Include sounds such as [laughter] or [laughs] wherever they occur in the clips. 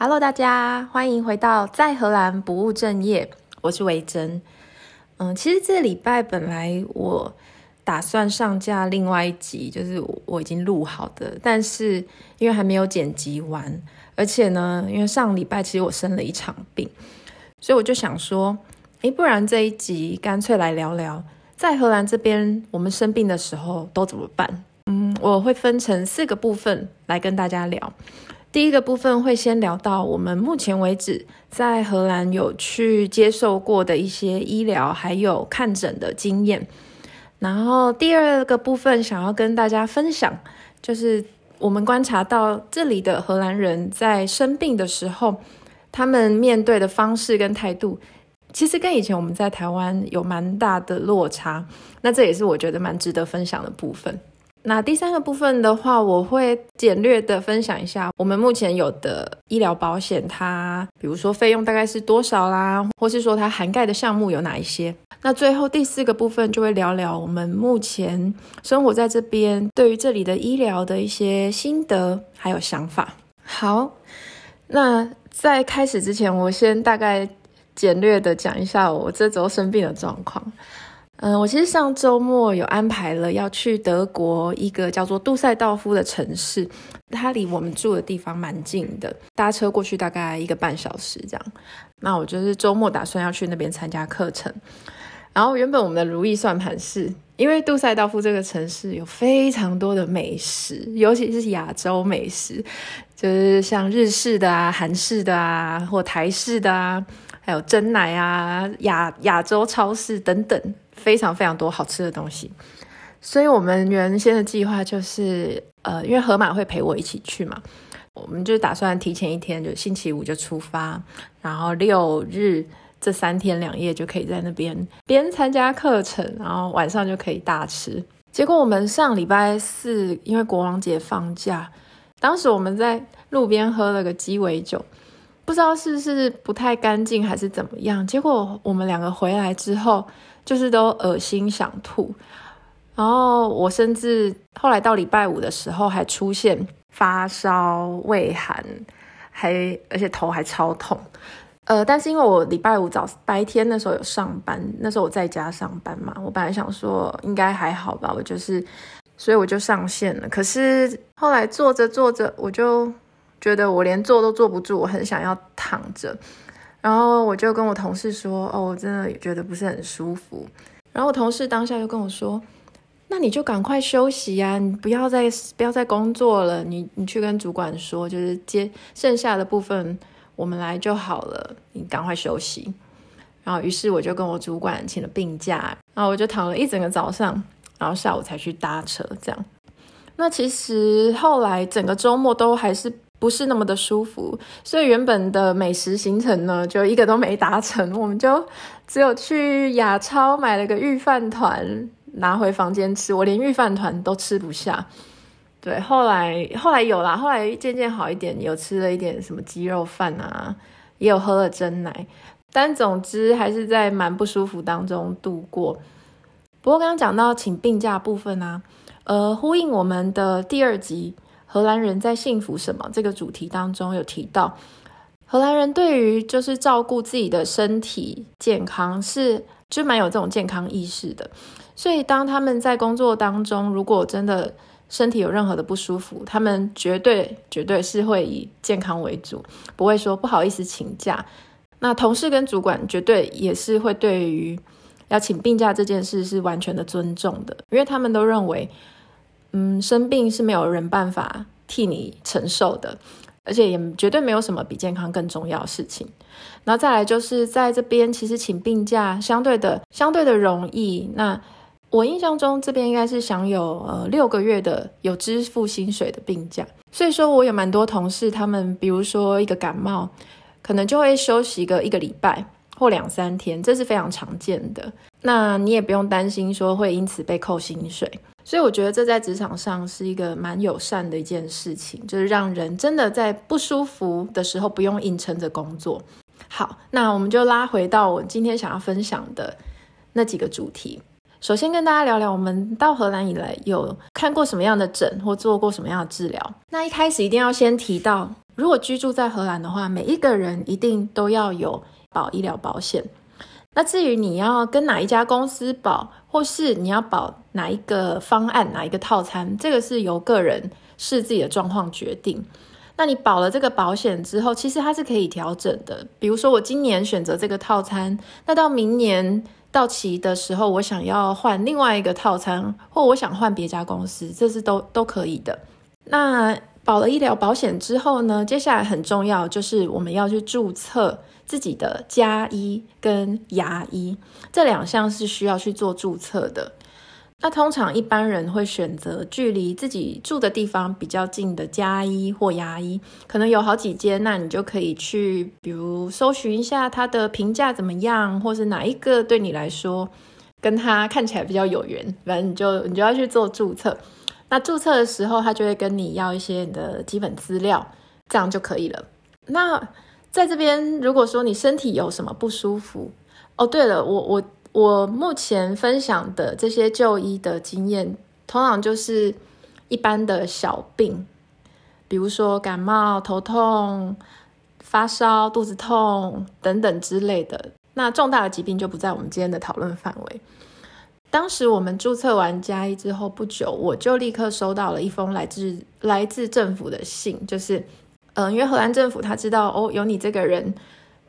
Hello，大家欢迎回到在荷兰不务正业，我是维珍。嗯，其实这礼拜本来我打算上架另外一集，就是我已经录好的，但是因为还没有剪辑完，而且呢，因为上礼拜其实我生了一场病，所以我就想说，诶，不然这一集干脆来聊聊在荷兰这边我们生病的时候都怎么办？嗯，我会分成四个部分来跟大家聊。第一个部分会先聊到我们目前为止在荷兰有去接受过的一些医疗还有看诊的经验，然后第二个部分想要跟大家分享，就是我们观察到这里的荷兰人在生病的时候，他们面对的方式跟态度，其实跟以前我们在台湾有蛮大的落差，那这也是我觉得蛮值得分享的部分。那第三个部分的话，我会简略的分享一下我们目前有的医疗保险，它比如说费用大概是多少啦，或是说它涵盖的项目有哪一些。那最后第四个部分就会聊聊我们目前生活在这边，对于这里的医疗的一些心得还有想法。好，那在开始之前，我先大概简略的讲一下我这周生病的状况。嗯，我其实上周末有安排了要去德国一个叫做杜塞道夫的城市，它离我们住的地方蛮近的，搭车过去大概一个半小时这样。那我就是周末打算要去那边参加课程。然后原本我们的如意算盘是，因为杜塞道夫这个城市有非常多的美食，尤其是亚洲美食，就是像日式的啊、韩式的啊，或台式的啊，还有珍奶啊、亚亚洲超市等等。非常非常多好吃的东西，所以我们原先的计划就是，呃，因为河马会陪我一起去嘛，我们就打算提前一天，就星期五就出发，然后六日这三天两夜就可以在那边边参加课程，然后晚上就可以大吃。结果我们上礼拜四因为国王节放假，当时我们在路边喝了个鸡尾酒，不知道是不是不太干净还是怎么样，结果我们两个回来之后。就是都恶心想吐，然后我甚至后来到礼拜五的时候还出现发烧、胃寒，还而且头还超痛。呃，但是因为我礼拜五早白天那时候有上班，那时候我在家上班嘛，我本来想说应该还好吧，我就是，所以我就上线了。可是后来坐着坐着，我就觉得我连坐都坐不住，我很想要躺着。然后我就跟我同事说：“哦，我真的觉得不是很舒服。”然后我同事当下就跟我说：“那你就赶快休息呀，你不要再不要再工作了，你你去跟主管说，就是接剩下的部分我们来就好了，你赶快休息。”然后于是我就跟我主管请了病假，然后我就躺了一整个早上，然后下午才去搭车。这样，那其实后来整个周末都还是。不是那么的舒服，所以原本的美食行程呢，就一个都没达成。我们就只有去亚超买了个御饭团，拿回房间吃。我连御饭团都吃不下。对，后来后来有啦，后来渐渐好一点，有吃了一点什么鸡肉饭啊，也有喝了真奶。但总之还是在蛮不舒服当中度过。不过刚刚讲到请病假部分啊，呃，呼应我们的第二集。荷兰人在幸福什么这个主题当中有提到，荷兰人对于就是照顾自己的身体健康是就蛮有这种健康意识的，所以当他们在工作当中，如果真的身体有任何的不舒服，他们绝对绝对是会以健康为主，不会说不好意思请假。那同事跟主管绝对也是会对于要请病假这件事是完全的尊重的，因为他们都认为。嗯，生病是没有人办法替你承受的，而且也绝对没有什么比健康更重要的事情。然后再来就是在这边，其实请病假相对的相对的容易。那我印象中这边应该是享有呃六个月的有支付薪水的病假，所以说我有蛮多同事，他们比如说一个感冒，可能就会休息个一个礼拜或两三天，这是非常常见的。那你也不用担心说会因此被扣薪水。所以我觉得这在职场上是一个蛮友善的一件事情，就是让人真的在不舒服的时候不用硬撑着工作。好，那我们就拉回到我今天想要分享的那几个主题。首先跟大家聊聊，我们到荷兰以来有看过什么样的诊或做过什么样的治疗。那一开始一定要先提到，如果居住在荷兰的话，每一个人一定都要有保医疗保险。那至于你要跟哪一家公司保，或是你要保哪一个方案、哪一个套餐，这个是由个人视自己的状况决定。那你保了这个保险之后，其实它是可以调整的。比如说，我今年选择这个套餐，那到明年到期的时候，我想要换另外一个套餐，或我想换别家公司，这是都都可以的。那保了医疗保险之后呢，接下来很重要就是我们要去注册自己的家医跟牙医，这两项是需要去做注册的。那通常一般人会选择距离自己住的地方比较近的家医或牙医，可能有好几间，那你就可以去，比如搜寻一下它的评价怎么样，或是哪一个对你来说跟它看起来比较有缘，反正你就你就要去做注册。那注册的时候，他就会跟你要一些你的基本资料，这样就可以了。那在这边，如果说你身体有什么不舒服，哦，对了，我我。我目前分享的这些就医的经验，通常就是一般的小病，比如说感冒、头痛、发烧、肚子痛等等之类的。那重大的疾病就不在我们今天的讨论范围。当时我们注册完加一之后不久，我就立刻收到了一封来自来自政府的信，就是，嗯、呃，因为荷兰政府他知道哦，有你这个人。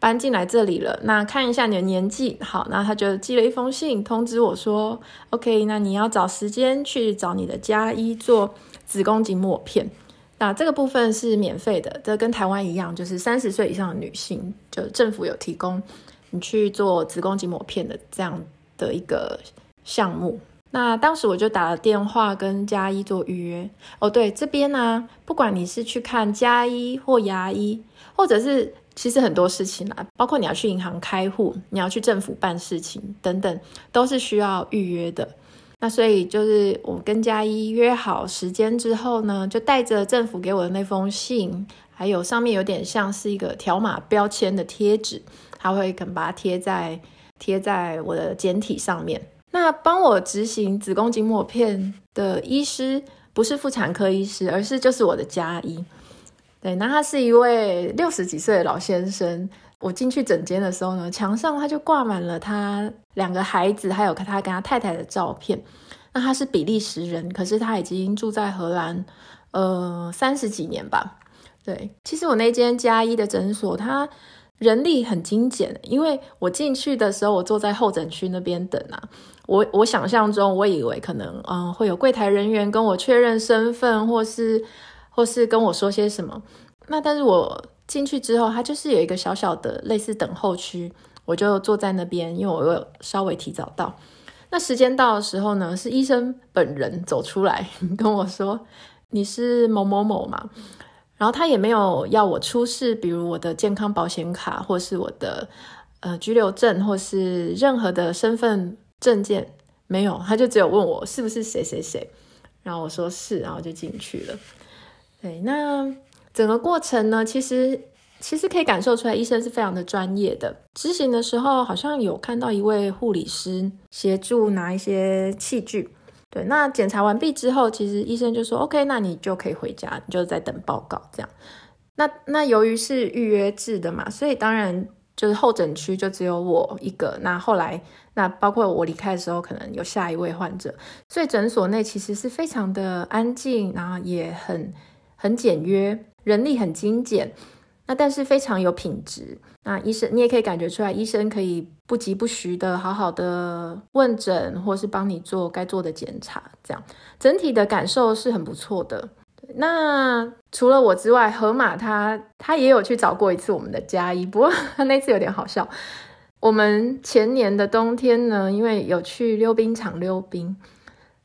搬进来这里了，那看一下你的年纪，好，那他就寄了一封信通知我说，OK，那你要找时间去找你的家医做子宫颈抹片，那这个部分是免费的，这跟台湾一样，就是三十岁以上的女性，就政府有提供你去做子宫颈抹片的这样的一个项目。那当时我就打了电话跟家医做预约。哦，对，这边呢、不管你是去看家医或牙医，或者是。其实很多事情啊，包括你要去银行开户，你要去政府办事情等等，都是需要预约的。那所以就是我跟家医约好时间之后呢，就带着政府给我的那封信，还有上面有点像是一个条码标签的贴纸，他会肯把它贴在贴在我的简体上面。那帮我执行子宫颈抹片的医师不是妇产科医师，而是就是我的家医。对，那他是一位六十几岁的老先生。我进去诊间的时候呢，墙上他就挂满了他两个孩子，还有他跟他太太的照片。那他是比利时人，可是他已经住在荷兰，呃，三十几年吧。对，其实我那间家医的诊所，他人力很精简，因为我进去的时候，我坐在候诊区那边等啊。我我想象中，我以为可能嗯、会有柜台人员跟我确认身份，或是。或是跟我说些什么，那但是我进去之后，它就是有一个小小的类似等候区，我就坐在那边，因为我有稍微提早到。那时间到的时候呢，是医生本人走出来 [laughs] 跟我说：“你是某某某嘛？”然后他也没有要我出示，比如我的健康保险卡，或是我的呃居留证，或是任何的身份证件，没有，他就只有问我是不是谁谁谁，然后我说是，然后就进去了。对，那整个过程呢，其实其实可以感受出来，医生是非常的专业的。执行的时候，好像有看到一位护理师协助拿一些器具。对，那检查完毕之后，其实医生就说：“OK，那你就可以回家，你就在等报告。”这样。那那由于是预约制的嘛，所以当然就是候诊区就只有我一个。那后来，那包括我离开的时候，可能有下一位患者，所以诊所内其实是非常的安静，然后也很。很简约，人力很精简，那但是非常有品质。那医生你也可以感觉出来，医生可以不疾不徐的好好的问诊，或是帮你做该做的检查，这样整体的感受是很不错的。那除了我之外，河马他他也有去找过一次我们的家医，不过他 [laughs] 那次有点好笑。我们前年的冬天呢，因为有去溜冰场溜冰。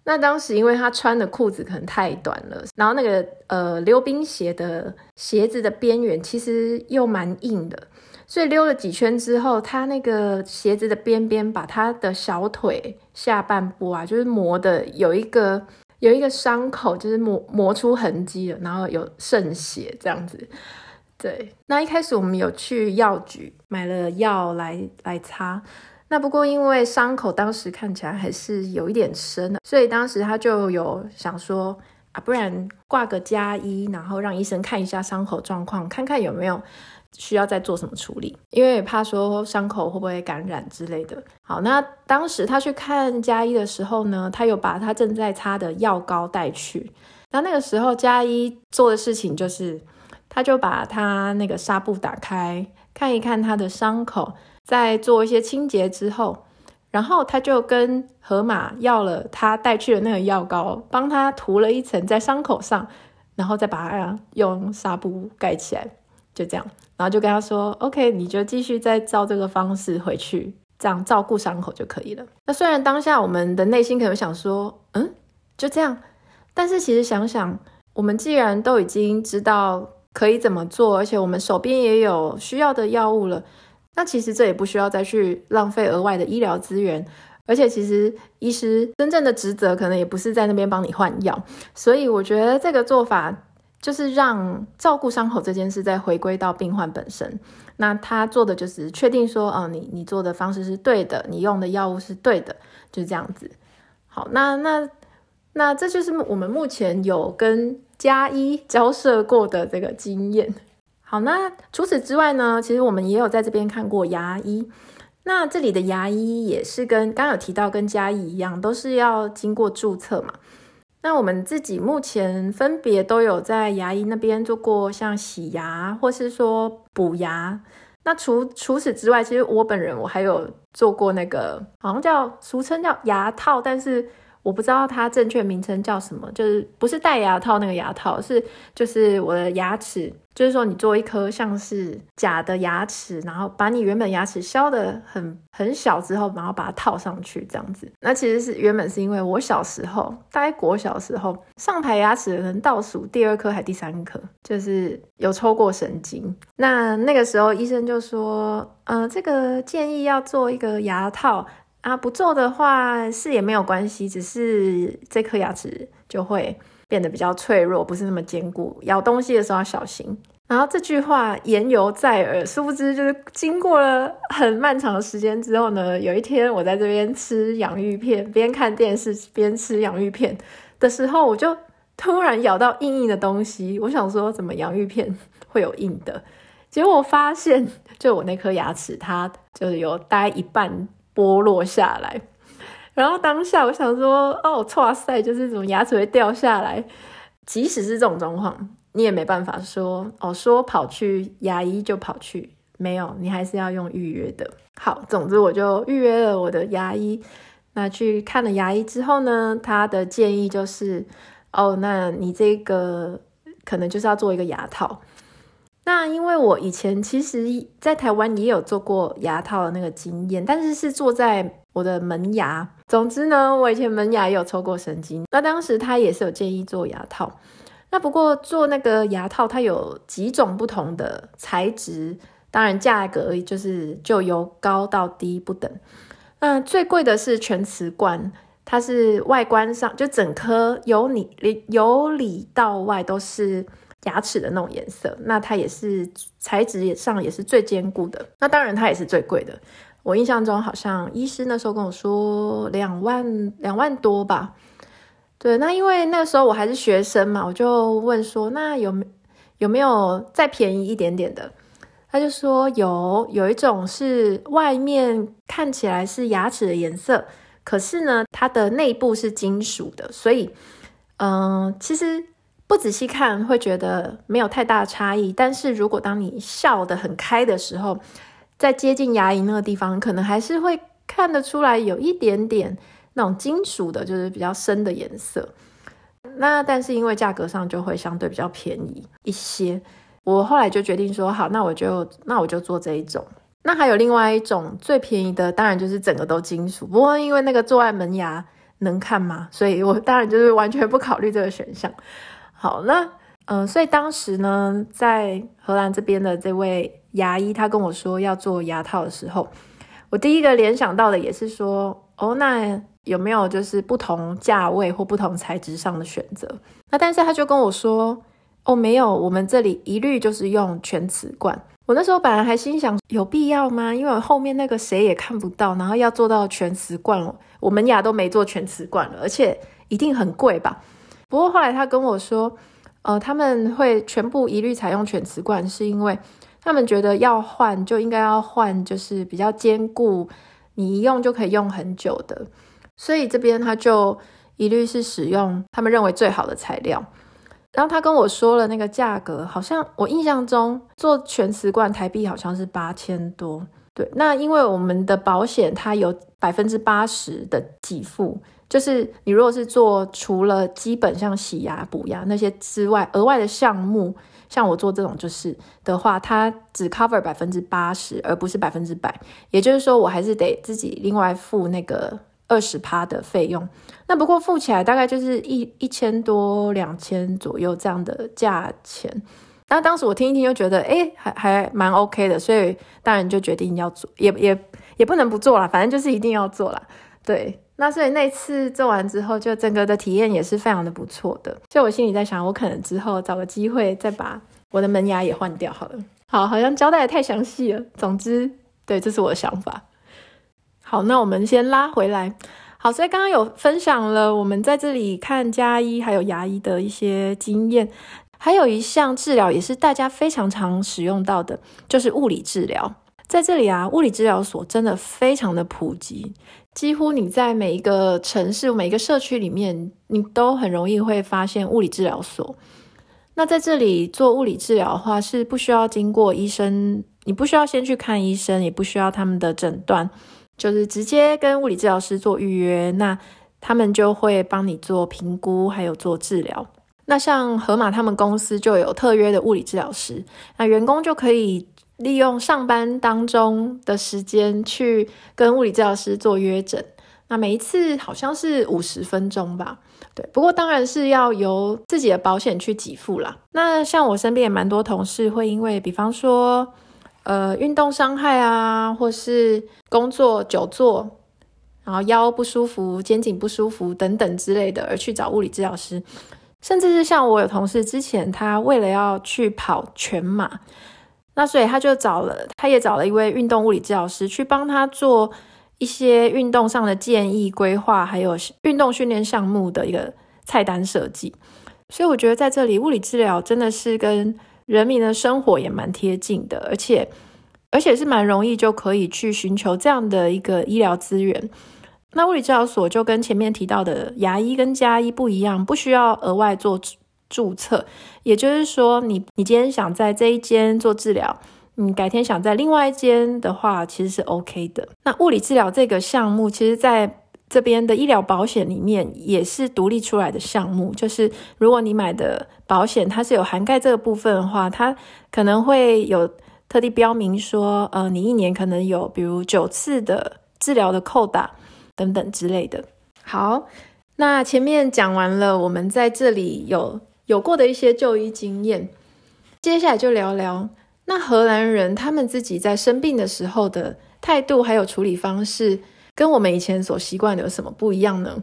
那当时因为他穿的裤子可能太短了，然后那个呃溜冰鞋的鞋子的边缘其实又蛮硬的，所以溜了几圈之后，他那个鞋子的边边把他的小腿下半部啊，就是磨的有一个有一个伤口，就是磨磨出痕迹了，然后有渗血这样子。对，那一开始我们有去药局买了药来来擦。那不过因为伤口当时看起来还是有一点深的，所以当时他就有想说，啊，不然挂个加医，然后让医生看一下伤口状况，看看有没有需要再做什么处理，因为怕说伤口会不会感染之类的。好，那当时他去看加一的时候呢，他有把他正在擦的药膏带去。那那个时候加一做的事情就是，他就把他那个纱布打开，看一看他的伤口，再做一些清洁之后。然后他就跟河马要了他带去的那个药膏，帮他涂了一层在伤口上，然后再把它用纱布盖起来，就这样。然后就跟他说：“OK，你就继续再照这个方式回去，这样照顾伤口就可以了。”那虽然当下我们的内心可能想说：“嗯，就这样。”但是其实想想，我们既然都已经知道可以怎么做，而且我们手边也有需要的药物了。那其实这也不需要再去浪费额外的医疗资源，而且其实医师真正的职责可能也不是在那边帮你换药，所以我觉得这个做法就是让照顾伤口这件事再回归到病患本身。那他做的就是确定说，哦，你你做的方式是对的，你用的药物是对的，就这样子。好，那那那这就是我们目前有跟加医交涉过的这个经验。好，那除此之外呢，其实我们也有在这边看过牙医。那这里的牙医也是跟刚刚有提到跟加医一样，都是要经过注册嘛。那我们自己目前分别都有在牙医那边做过像洗牙或是说补牙。那除除此之外，其实我本人我还有做过那个好像叫俗称叫牙套，但是。我不知道它正确名称叫什么，就是不是戴牙套那个牙套，是就是我的牙齿，就是说你做一颗像是假的牙齿，然后把你原本牙齿削得很很小之后，然后把它套上去这样子。那其实是原本是因为我小时候，大概国小时候上排牙齿可能倒数第二颗还第三颗，就是有抽过神经。那那个时候医生就说，呃，这个建议要做一个牙套。啊，不做的话是也没有关系，只是这颗牙齿就会变得比较脆弱，不是那么坚固，咬东西的时候要小心。然后这句话言犹在耳，殊不知就是经过了很漫长的时间之后呢，有一天我在这边吃洋芋片，边看电视边吃洋芋片的时候，我就突然咬到硬硬的东西，我想说怎么洋芋片 [laughs] 会有硬的？结果我发现，就我那颗牙齿，它就是有大概一半。剥落下来，然后当下我想说，哦，哇塞，就是怎么牙齿会掉下来。即使是这种状况，你也没办法说，哦，说跑去牙医就跑去，没有，你还是要用预约的。好，总之我就预约了我的牙医。那去看了牙医之后呢，他的建议就是，哦，那你这个可能就是要做一个牙套。那因为我以前其实，在台湾也有做过牙套的那个经验，但是是做在我的门牙。总之呢，我以前门牙也有抽过神经。那当时他也是有建议做牙套。那不过做那个牙套，它有几种不同的材质，当然价格就是就由高到低不等。那最贵的是全瓷冠，它是外观上就整颗由里由里到外都是。牙齿的那种颜色，那它也是材质上也是最坚固的。那当然它也是最贵的。我印象中好像医师那时候跟我说两万两万多吧。对，那因为那时候我还是学生嘛，我就问说，那有没有没有再便宜一点点的？他就说有，有一种是外面看起来是牙齿的颜色，可是呢，它的内部是金属的，所以嗯、其实。不仔细看会觉得没有太大差异，但是如果当你笑得很开的时候，在接近牙龈那个地方，可能还是会看得出来有一点点那种金属的，就是比较深的颜色。那但是因为价格上就会相对比较便宜一些，我后来就决定说好，那我就那我就做这一种。那还有另外一种最便宜的，当然就是整个都金属。不过因为那个做爱门牙能看吗？所以我当然就是完全不考虑这个选项。好，那嗯、所以当时呢，在荷兰这边的这位牙医，他跟我说要做牙套的时候，我第一个联想到的也是说，哦，那有没有就是不同价位或不同材质上的选择？那但是他就跟我说，哦，没有，我们这里一律就是用全瓷冠。我那时候本来还心想，有必要吗？因为我后面那个谁也看不到，然后要做到全瓷冠，我们牙都没做全瓷冠，而且一定很贵吧？不过后来他跟我说，呃，他们会全部一律采用全瓷冠，是因为他们觉得要换就应该要换，就是比较坚固，你一用就可以用很久的。所以这边他就一律是使用他们认为最好的材料。然后他跟我说了那个价格，好像我印象中做全瓷罐台币好像是八千多。对，那因为我们的保险它有百分之八十的给付，就是你如果是做除了基本像洗牙、补牙那些之外，额外的项目，像我做这种就是的话，它只 cover 百分之八十，而不是百分之百。也就是说，我还是得自己另外付那个。二十趴的费用，那不过付起来大概就是一一千多两千左右这样的价钱。那当时我听一听就觉得，哎，还还蛮 OK 的，所以当然就决定要做，也也也不能不做了，反正就是一定要做了。对，那所以那次做完之后，就整个的体验也是非常的不错的。所以我心里在想，我可能之后找个机会再把我的门牙也换掉好了。好，好像交代得太详细了。总之，对，这是我的想法。好，那我们先拉回来。好，所以刚刚有分享了我们在这里看家医还有牙医的一些经验，还有一项治疗也是大家非常常使用到的，就是物理治疗。在这里啊，物理治疗所真的非常的普及，几乎你在每一个城市、每一个社区里面，你都很容易会发现物理治疗所。那在这里做物理治疗的话，是不需要经过医生，你不需要先去看医生，也不需要他们的诊断。就是直接跟物理治疗师做预约，那他们就会帮你做评估，还有做治疗。那像河马他们公司就有特约的物理治疗师，那员工就可以利用上班当中的时间去跟物理治疗师做约诊。那每一次好像是五十分钟吧，对。不过当然是要由自己的保险去给付啦。那像我身边也蛮多同事会因为，比方说。呃，运动伤害啊，或是工作久坐，然后腰不舒服、肩颈不舒服等等之类的，而去找物理治疗师。甚至是像我有同事之前，他为了要去跑全马，那所以他就找了，他也找了一位运动物理治疗师去帮他做一些运动上的建议规划，还有运动训练项目的一个菜单设计。所以我觉得在这里，物理治疗真的是跟人民的生活也蛮贴近的，而且而且是蛮容易就可以去寻求这样的一个医疗资源。那物理治疗所就跟前面提到的牙医跟家医不一样，不需要额外做注册。也就是说你，你今天想在这一间做治疗，你改天想在另外一间的话，其实是 OK 的。那物理治疗这个项目，其实在这边的医疗保险里面也是独立出来的项目，就是如果你买的保险它是有涵盖这个部分的话，它可能会有特地标明说，呃，你一年可能有比如九次的治疗的扣打等等之类的。好，那前面讲完了我们在这里有有过的一些就医经验，接下来就聊聊那荷兰人他们自己在生病的时候的态度还有处理方式。跟我们以前所习惯的有什么不一样呢？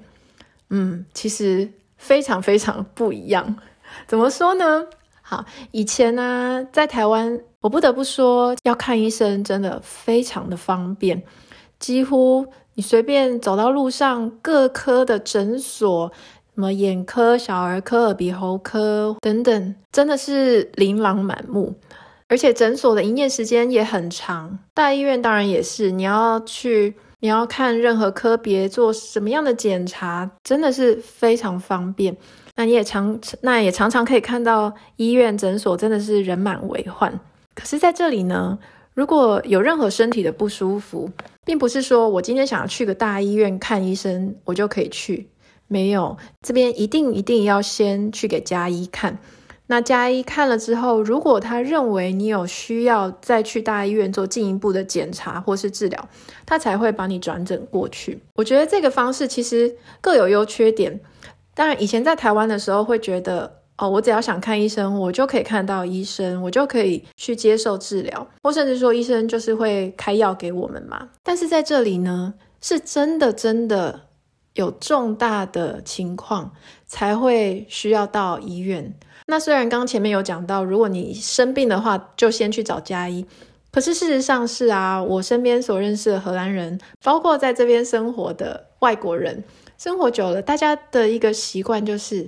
嗯，其实非常非常不一样。[laughs] 怎么说呢？好，以前呢，在台湾，我不得不说，要看医生真的非常的方便，几乎你随便走到路上，各科的诊所，什么眼科、小儿科、鼻喉科等等，真的是琳琅满目，而且诊所的营业时间也很长。大医院当然也是，你要去。你要看任何科别做什么样的检查，真的是非常方便。那你也常，那也常常可以看到医院诊所真的是人满为患。可是在这里呢，如果有任何身体的不舒服，并不是说我今天想要去个大医院看医生，我就可以去。没有，这边一定一定要先去给家医看。那家医看了之后，如果他认为你有需要再去大医院做进一步的检查或是治疗，他才会把你转诊过去。我觉得这个方式其实各有优缺点。当然，以前在台湾的时候会觉得，哦，我只要想看医生，我就可以看到医生，我就可以去接受治疗，或甚至说医生就是会开药给我们嘛。但是在这里呢，是真的真的有重大的情况才会需要到医院。那虽然刚前面有讲到，如果你生病的话，就先去找家医。可是事实上是啊，我身边所认识的荷兰人，包括在这边生活的外国人，生活久了，大家的一个习惯就是，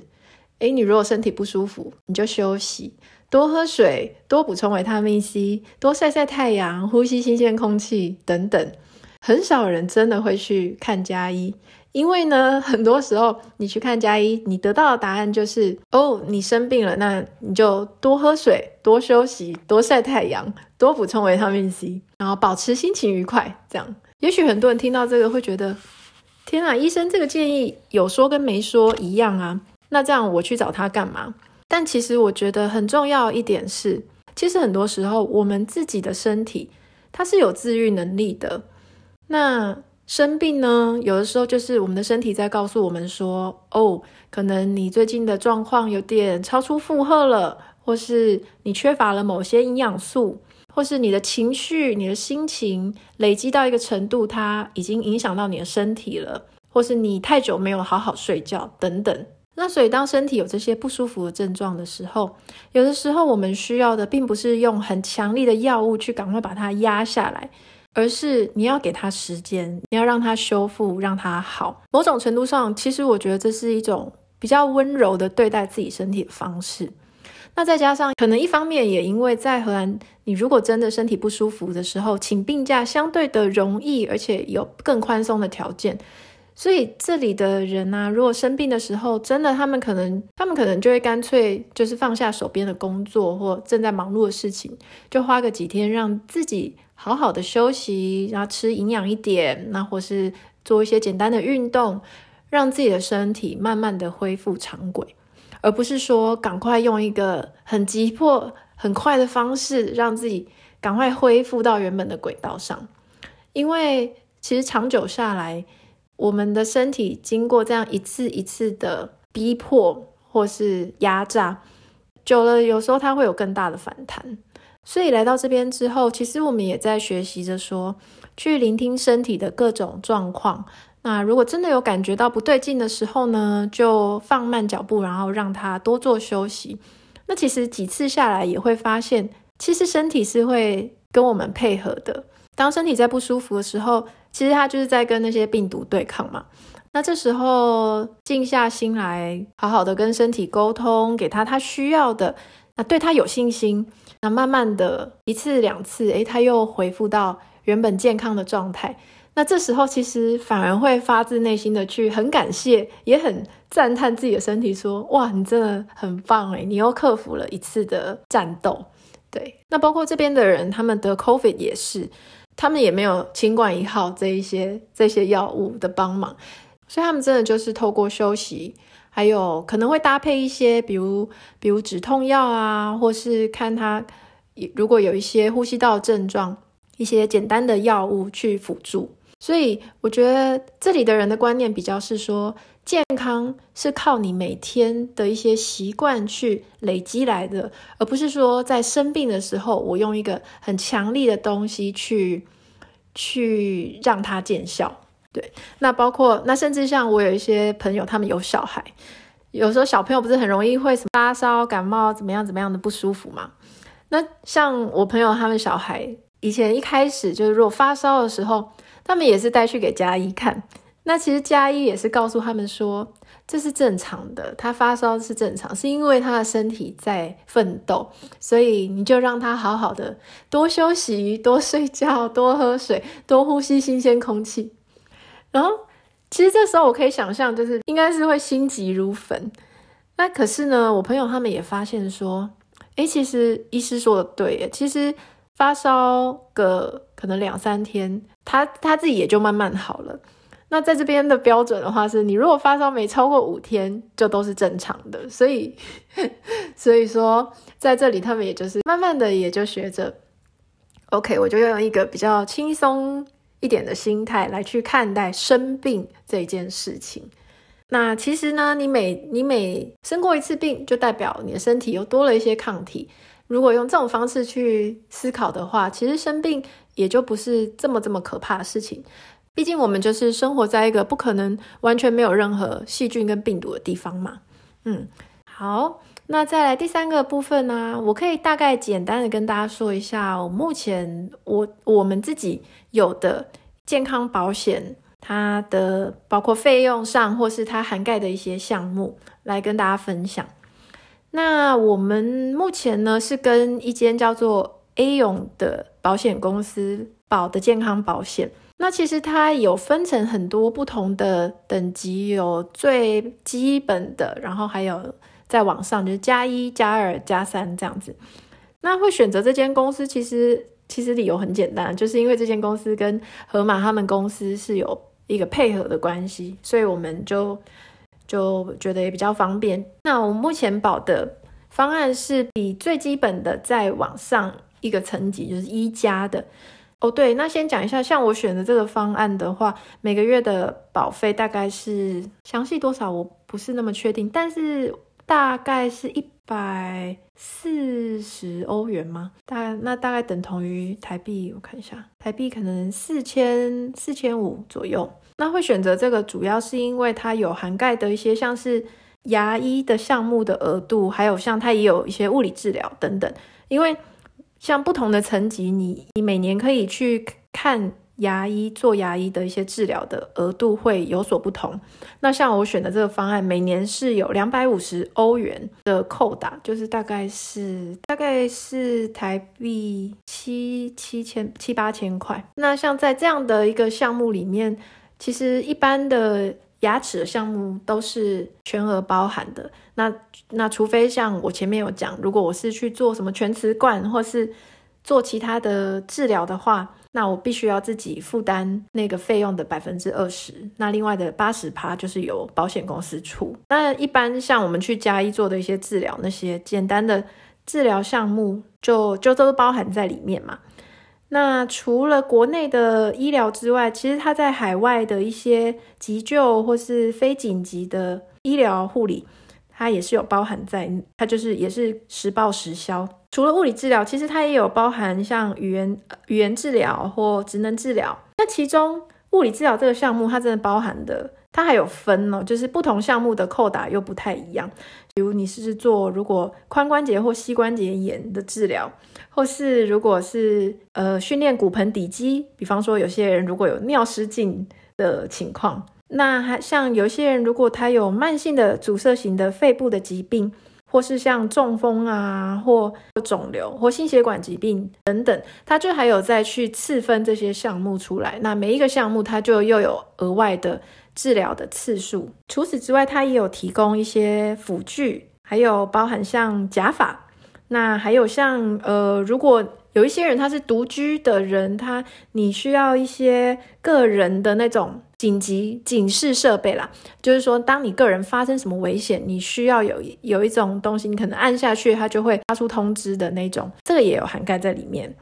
诶，你如果身体不舒服，你就休息，多喝水，多补充维他命 C，多晒晒太阳，呼吸新鲜空气等等。很少人真的会去看家医，因为呢，很多时候你去看家医，你得到的答案就是：哦，你生病了，那你就多喝水，多休息，多晒太阳，多补充维他命 C，然后保持心情愉快。这样，也许很多人听到这个会觉得：天啊，医生这个建议有说跟没说一样啊，那这样我去找他干嘛？但其实我觉得很重要一点是，其实很多时候我们自己的身体它是有自愈能力的。那生病呢？有的时候就是我们的身体在告诉我们说：“哦，可能你最近的状况有点超出负荷了，或是你缺乏了某些营养素，或是你的情绪、你的心情累积到一个程度，它已经影响到你的身体了，或是你太久没有好好睡觉等等。那所以，当身体有这些不舒服的症状的时候，有的时候我们需要的并不是用很强力的药物去赶快把它压下来。”而是你要给他时间，你要让他修复，让他好。某种程度上，其实我觉得这是一种比较温柔的对待自己身体的方式。那再加上，可能一方面也因为在荷兰，你如果真的身体不舒服的时候，请病假相对的容易，而且有更宽松的条件。所以这里的人啊，如果生病的时候，真的他们可能，他们可能就会干脆就是放下手边的工作或正在忙碌的事情，就花个几天让自己。好好的休息，然后吃营养一点，那或是做一些简单的运动，让自己的身体慢慢的恢复常轨，而不是说赶快用一个很急迫、很快的方式让自己赶快恢复到原本的轨道上。因为其实长久下来，我们的身体经过这样一次一次的逼迫或是压榨，久了有时候它会有更大的反弹。所以来到这边之后，其实我们也在学习着说，去聆听身体的各种状况。那如果真的有感觉到不对劲的时候呢，就放慢脚步，然后让它多做休息。那其实几次下来也会发现，其实身体是会跟我们配合的。当身体在不舒服的时候，其实他就是在跟那些病毒对抗嘛。那这时候静下心来，好好的跟身体沟通，给他他需要的，那对他有信心。那慢慢的一次两次，诶，他又恢复到原本健康的状态。那这时候其实反而会发自内心的去很感谢，也很赞叹自己的身体，说：哇，你真的很棒诶，你又克服了一次的战斗。对，那包括这边的人，他们得 COVID 也是，他们也没有清冠一号这一些这些药物的帮忙，所以他们真的就是透过休息。还有可能会搭配一些，比如比如止痛药啊，或是看他如果有一些呼吸道症状，一些简单的药物去辅助。所以我觉得这里的人的观念比较是说，健康是靠你每天的一些习惯去累积来的，而不是说在生病的时候，我用一个很强力的东西去去让它见效。对，那包括那甚至像我有一些朋友，他们有小孩，有时候小朋友不是很容易会发烧、感冒怎么样怎么样的不舒服嘛？那像我朋友他们小孩以前一开始就是如果发烧的时候，他们也是带去给家医看。那其实家医也是告诉他们说，这是正常的，他发烧是正常，是因为他的身体在奋斗，所以你就让他好好的多休息、多睡觉、多喝水、多呼吸新鲜空气。然后，其实这时候我可以想象，就是应该是会心急如焚。那可是呢，我朋友他们也发现说，诶，其实医师说的对耶，其实发烧个可能两三天，他他自己也就慢慢好了。那在这边的标准的话，是你如果发烧没超过五天，就都是正常的。所以，所以说在这里，他们也就是慢慢的也就学着，OK，我就用一个比较轻松。一点的心态来去看待生病这件事情。那其实呢，你每你每生过一次病，就代表你的身体又多了一些抗体。如果用这种方式去思考的话，其实生病也就不是这么这么可怕的事情。毕竟我们就是生活在一个不可能完全没有任何细菌跟病毒的地方嘛。嗯，好，那再来第三个部分呢，我可以大概简单的跟大家说一下，我目前我我们自己。有的健康保险它的包括费用上，或是它涵盖的一些项目来跟大家分享。那我们目前呢是跟一间叫做 A 永的保险公司保的健康保险。那其实它有分成很多不同的等级，有最基本的，然后还有再往上就是加一、加二、加三这样子。那会选择这间公司，其实其实理由很简单，就是因为这间公司跟河马他们公司是有一个配合的关系，所以我们就就觉得也比较方便。那我目前保的方案是比最基本的再往上一个层级，就是一加的。哦，对，那先讲一下，像我选的这个方案的话，每个月的保费大概是详细多少，我不是那么确定，但是大概是一百四十欧元吗？大那大概等同于台币，我看一下，台币可能四千四千五左右。那会选择这个，主要是因为它有涵盖的一些像是牙医的项目的额度，还有像它也有一些物理治疗等等。因为像不同的层级，你你每年可以去看牙医做牙医的一些治疗的额度会有所不同。那像我选的这个方案，每年是有两百五十欧元的扣打，就是大概是大概是台币七七千七八千块。那像在这样的一个项目里面。其实一般的牙齿的项目都是全额包含的。那那除非像我前面有讲，如果我是去做什么全瓷冠或是做其他的治疗的话，那我必须要自己负担那个费用的百分之二十。那另外的八十趴就是由保险公司出。那一般像我们去加医做的一些治疗，那些简单的治疗项目就就都包含在里面嘛。那除了国内的医疗之外，其实它在海外的一些急救或是非紧急的医疗护理，它也是有包含在，它就是也是实报实销。除了物理治疗，其实它也有包含像语言语言治疗或职能治疗。那其中物理治疗这个项目，它真的包含的，它还有分哦，就是不同项目的扣打又不太一样。比如你是做如果髋关节或膝关节炎的治疗。或是如果是呃训练骨盆底肌，比方说有些人如果有尿失禁的情况，那还像有些人如果他有慢性的阻塞型的肺部的疾病，或是像中风啊或肿瘤或心血管疾病等等，他就还有再去次分这些项目出来。那每一个项目他就又有额外的治疗的次数。除此之外，他也有提供一些辅具，还有包含像假发。那还有像呃，如果有一些人他是独居的人，他你需要一些个人的那种紧急警示设备啦，就是说，当你个人发生什么危险，你需要有有一种东西，你可能按下去，它就会发出通知的那种，这个也有涵盖在里面。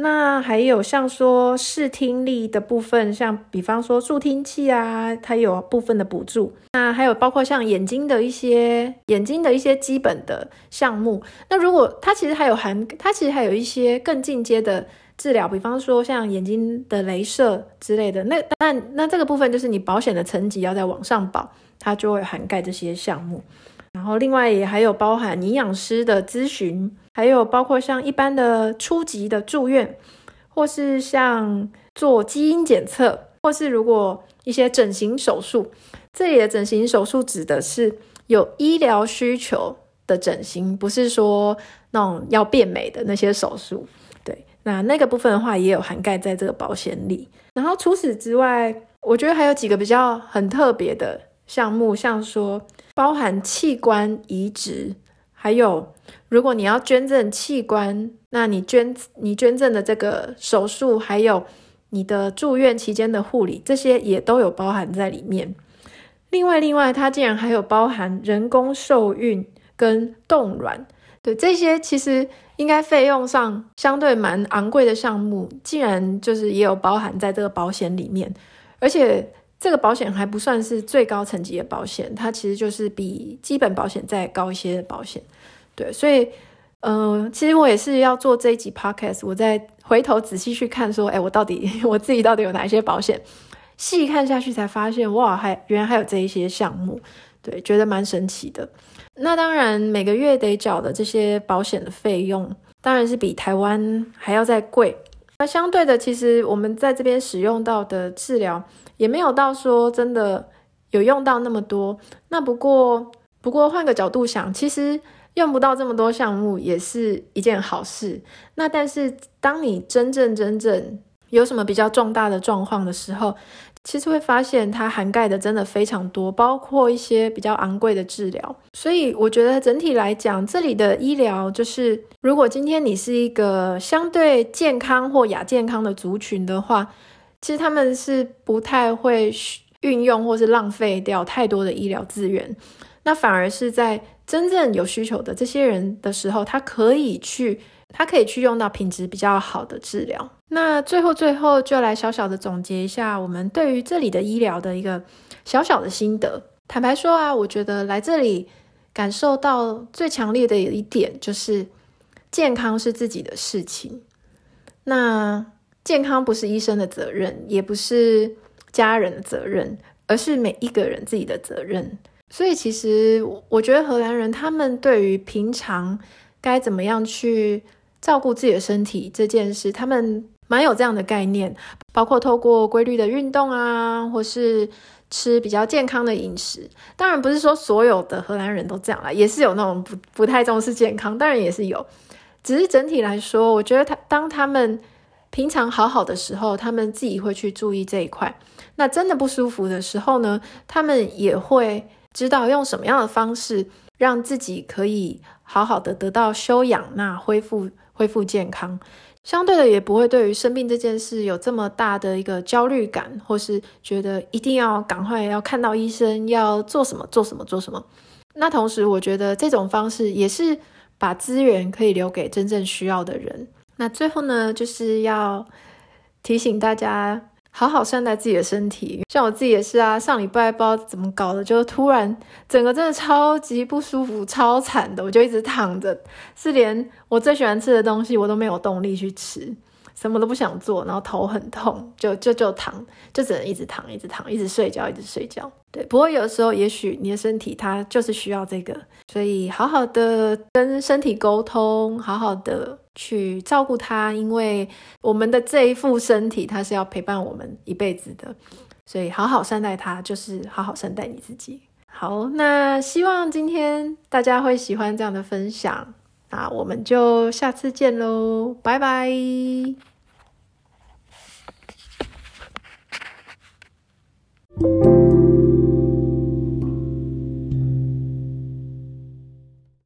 那还有像说视听力的部分，像比方说助听器啊，它有部分的补助。那还有包括像眼睛的一些眼睛的一些基本的项目。那如果它其实还有含，它其实还有一些更进阶的治疗，比方说像眼睛的雷射之类的。那那那这个部分就是你保险的层级要再往上保，它就会涵盖这些项目。然后另外也还有包含营养师的咨询。还有包括像一般的初级的住院，或是像做基因检测，或是如果一些整形手术，这里的整形手术指的是有医疗需求的整形，不是说那种要变美的那些手术。对，那那个部分的话也有涵盖在这个保险里。然后除此之外，我觉得还有几个比较很特别的项目，像说包含器官移植。还有，如果你要捐赠器官，那你捐你捐赠的这个手术，还有你的住院期间的护理，这些也都有包含在里面。另外，另外，它竟然还有包含人工受孕跟冻卵，对，这些其实应该费用上相对蛮昂贵的项目，竟然就是也有包含在这个保险里面，而且。这个保险还不算是最高层级的保险，它其实就是比基本保险再高一些的保险。对，所以，嗯、其实我也是要做这一集 podcast，我再回头仔细去看，说，哎，我到底 [laughs] 我自己到底有哪一些保险？细看下去才发现，哇，还原来还有这一些项目，对，觉得蛮神奇的。那当然，每个月得缴的这些保险的费用，当然是比台湾还要再贵。那相对的，其实我们在这边使用到的治疗也没有到说真的有用到那么多。那不过，不过换个角度想，其实用不到这么多项目也是一件好事。那但是，当你真正真正有什么比较重大的状况的时候，其实会发现它涵盖的真的非常多，包括一些比较昂贵的治疗。所以我觉得整体来讲，这里的医疗就是，如果今天你是一个相对健康或亚健康的族群的话，其实他们是不太会运用或是浪费掉太多的医疗资源。那反而是在真正有需求的这些人的时候，他可以去。他可以去用到品质比较好的治疗。那最后最后就来小小的总结一下，我们对于这里的医疗的一个小小的心得。坦白说啊，我觉得来这里感受到最强烈的一点就是，健康是自己的事情。那健康不是医生的责任，也不是家人的责任，而是每一个人自己的责任。所以其实我觉得荷兰人他们对于平常该怎么样去照顾自己的身体这件事，他们蛮有这样的概念，包括透过规律的运动啊，或是吃比较健康的饮食。当然不是说所有的荷兰人都这样啦，也是有那种不不太重视健康，当然也是有。只是整体来说，我觉得他当他们平常好好的时候，他们自己会去注意这一块。那真的不舒服的时候呢，他们也会知道用什么样的方式让自己可以好好的得到休养，那恢复。恢复健康，相对的也不会对于生病这件事有这么大的一个焦虑感，或是觉得一定要赶快要看到医生，要做什么做什么做什么。那同时，我觉得这种方式也是把资源可以留给真正需要的人。那最后呢，就是要提醒大家。好好善待自己的身体，像我自己也是啊。上礼拜不知道怎么搞的，就突然整个真的超级不舒服，超惨的，我就一直躺着，是连我最喜欢吃的东西我都没有动力去吃。什么都不想做，然后头很痛，就就就躺，就只能一直躺，一直躺，一直睡觉，一直睡觉。对，不过有时候也许你的身体它就是需要这个，所以好好的跟身体沟通，好好的去照顾它，因为我们的这一副身体它是要陪伴我们一辈子的，所以好好善待它，就是好好善待你自己。好，那希望今天大家会喜欢这样的分享。那我们就下次见喽，拜拜。